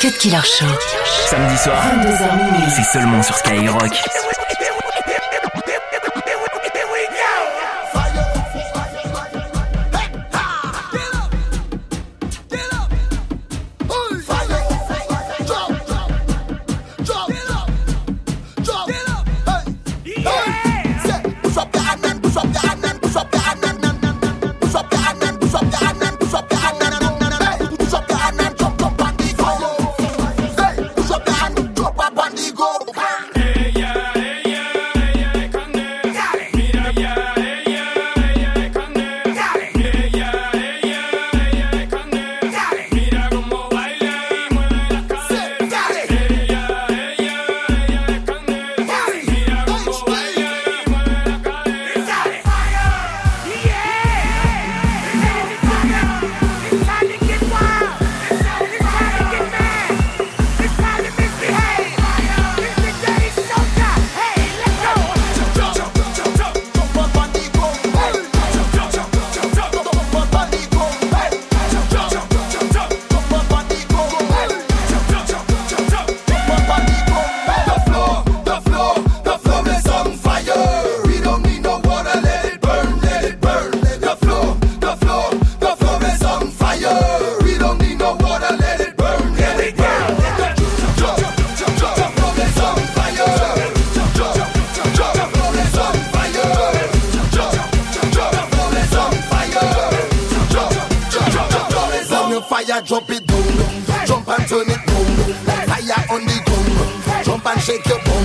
Cut Killer Show. Samedi soir, c'est seulement sur Skyrock. jump and shake your booty.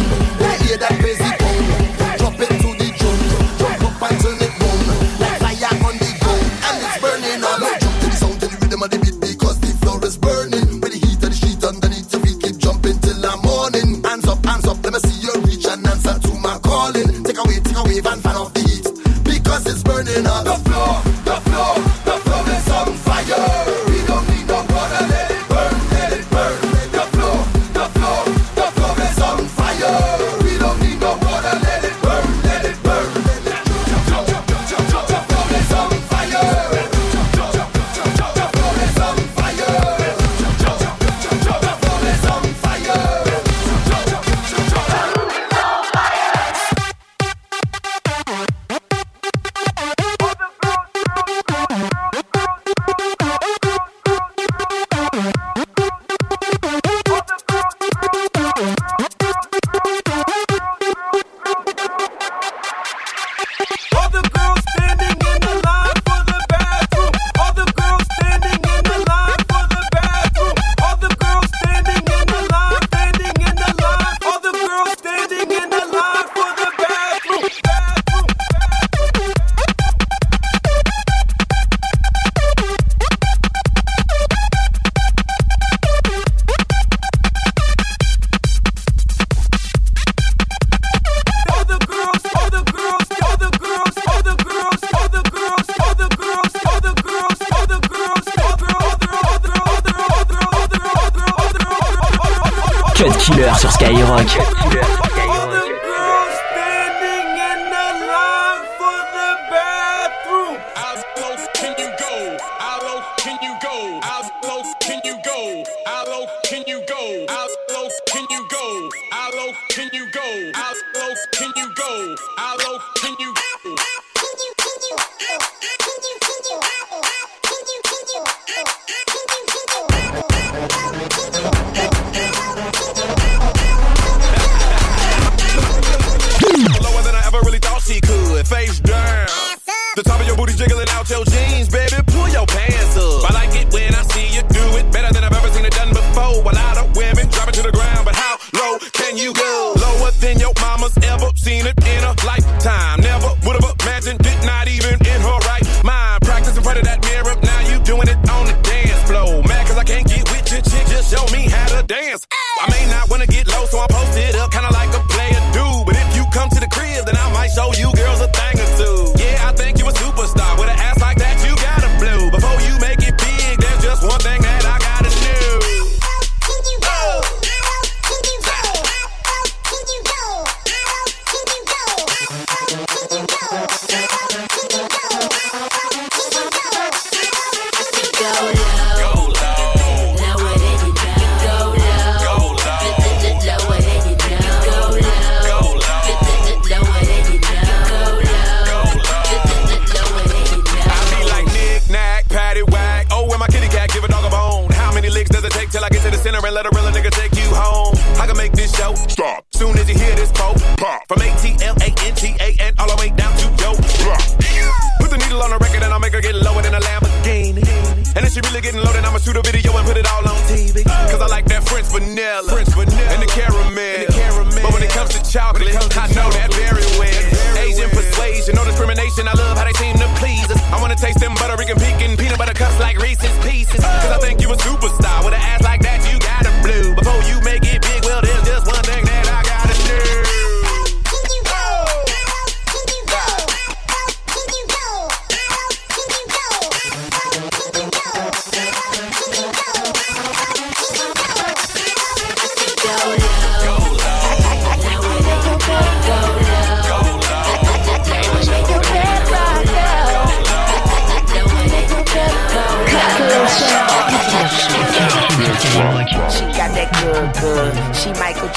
jeans, baby, pull your pants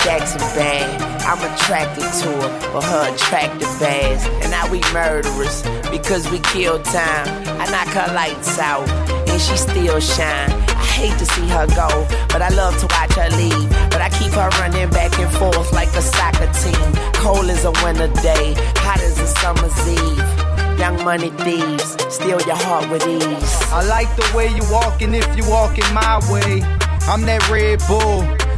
Jackson bad. I'm attracted to her for her attractive ass. And now we murderers because we kill time. I knock her lights out and she still shine. I hate to see her go, but I love to watch her leave. But I keep her running back and forth like a soccer team. Cold as a winter day, hot as a summer's eve. Young money thieves, steal your heart with ease. I like the way you walking if you walking my way. I'm that Red Bull.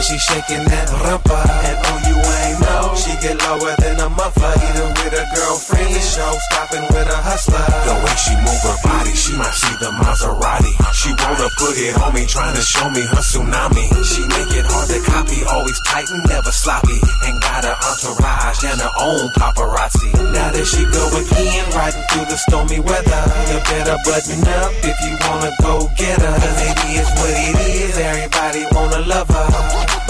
when she shaking that rumpa. And oh, you ain't know she get lower than a muffler. Either with a girlfriend, the show stopping with a hustler. The way she move her body, she might see the Maserati. She wanna put it on me, trying to show me her tsunami. She make it hard to copy, always tight and never sloppy. And got her entourage and her own paparazzi. Now that she go again, riding through the stormy weather. You better button up if you wanna go get her. Cause it's what it is, everybody wanna love her.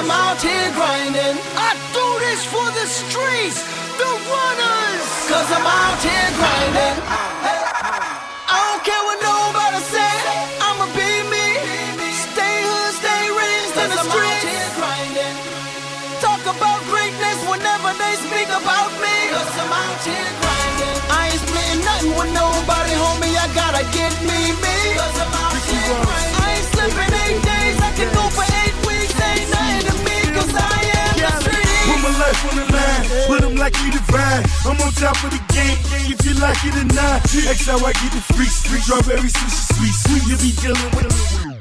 I'm out here grinding. I do this for the streets, the runners. Cause I'm out here grinding. I don't care what nobody say. I'ma be me. Stay hood, stay raised in the streets. Talk about greatness whenever they speak about me. Cause I'm out here grinding. I ain't splitting nothing with nobody, homie. I gotta get me, me. Cause I'm out here grinding. Life on the line, but I'm likely to ride. I'm on top of the game, if you like it or not. X how I get the free street, strawberry sushi sweet, sweet. You be dealing with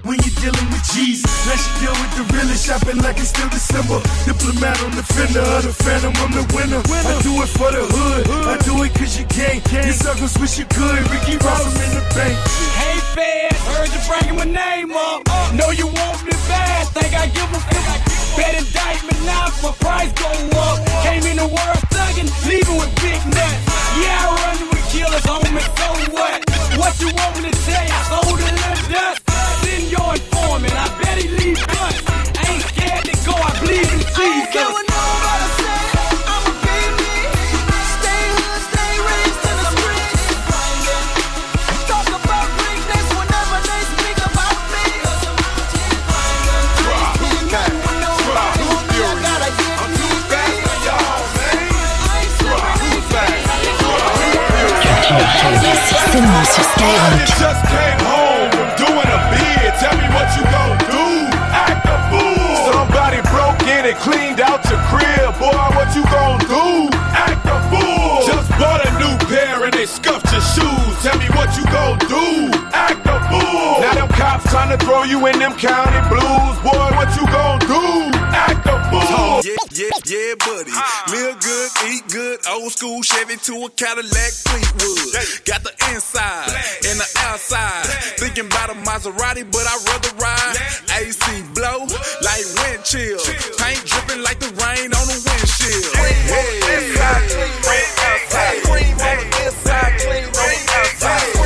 when you're dealing with G's. Now she deal with the realest, shopping like it's still December. Diplomat on the fender of the phantom, I'm the winner. I do it for the hood, I do it cause you can. You suckers wish you could, Ricky Ross, in the bank. Hey fans, heard you bringing my name up. Know you want me bad, think I give a fuck. Bet indictment now, my price go up. Came in the world thuggin', leaving with big nuts. Yeah, I run with killers, Stay on it. Just came home from doing a bid. Tell me what you gon' do, act a fool. Somebody broke in and Cleaned out your crib, boy. What you gonna do? Act a fool. Just bought a new pair and they scuffed your shoes. Tell me what you gonna do? Act a fool. Now them cops trying to throw you in them county blues, boy. What you gonna do? Act a fool. Yeah, yeah yeah, buddy. Ah. Live good, eat good, old school Chevy to a Cadillac Fleetwood. Hey. Got the inside Black. and the outside. Black. Thinking about a Maserati, but I'd rather ride AC blow Whoa. like wind chill. chill. Paint dripping like the rain on the windshield. Hey. Hey. Inside, clean on the outside. Clean on the inside, clean on the outside.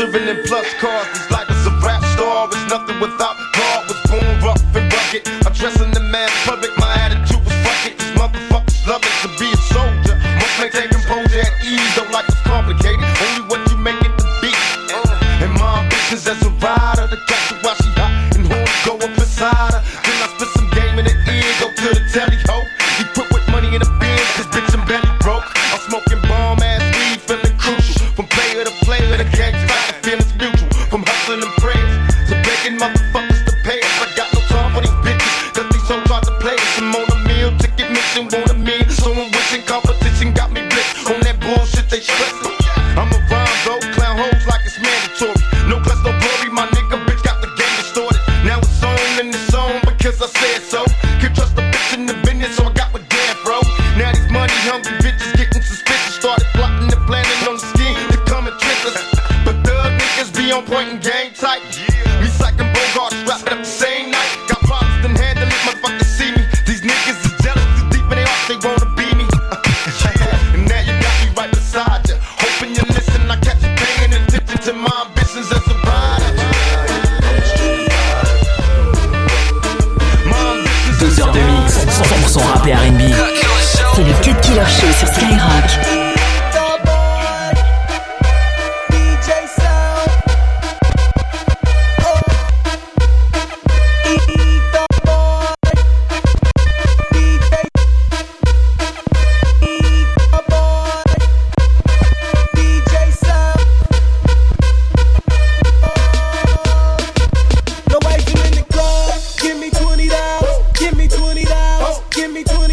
driven in plus cars. it's like it's a rap star. It's nothing without Started plotting and planning on the scheme to come and trick us. But thug niggas be on point and game tight. Yeah. Psyching Bogarts, wrapped up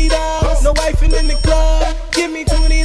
Speedos. No wife in the club. Give me 20.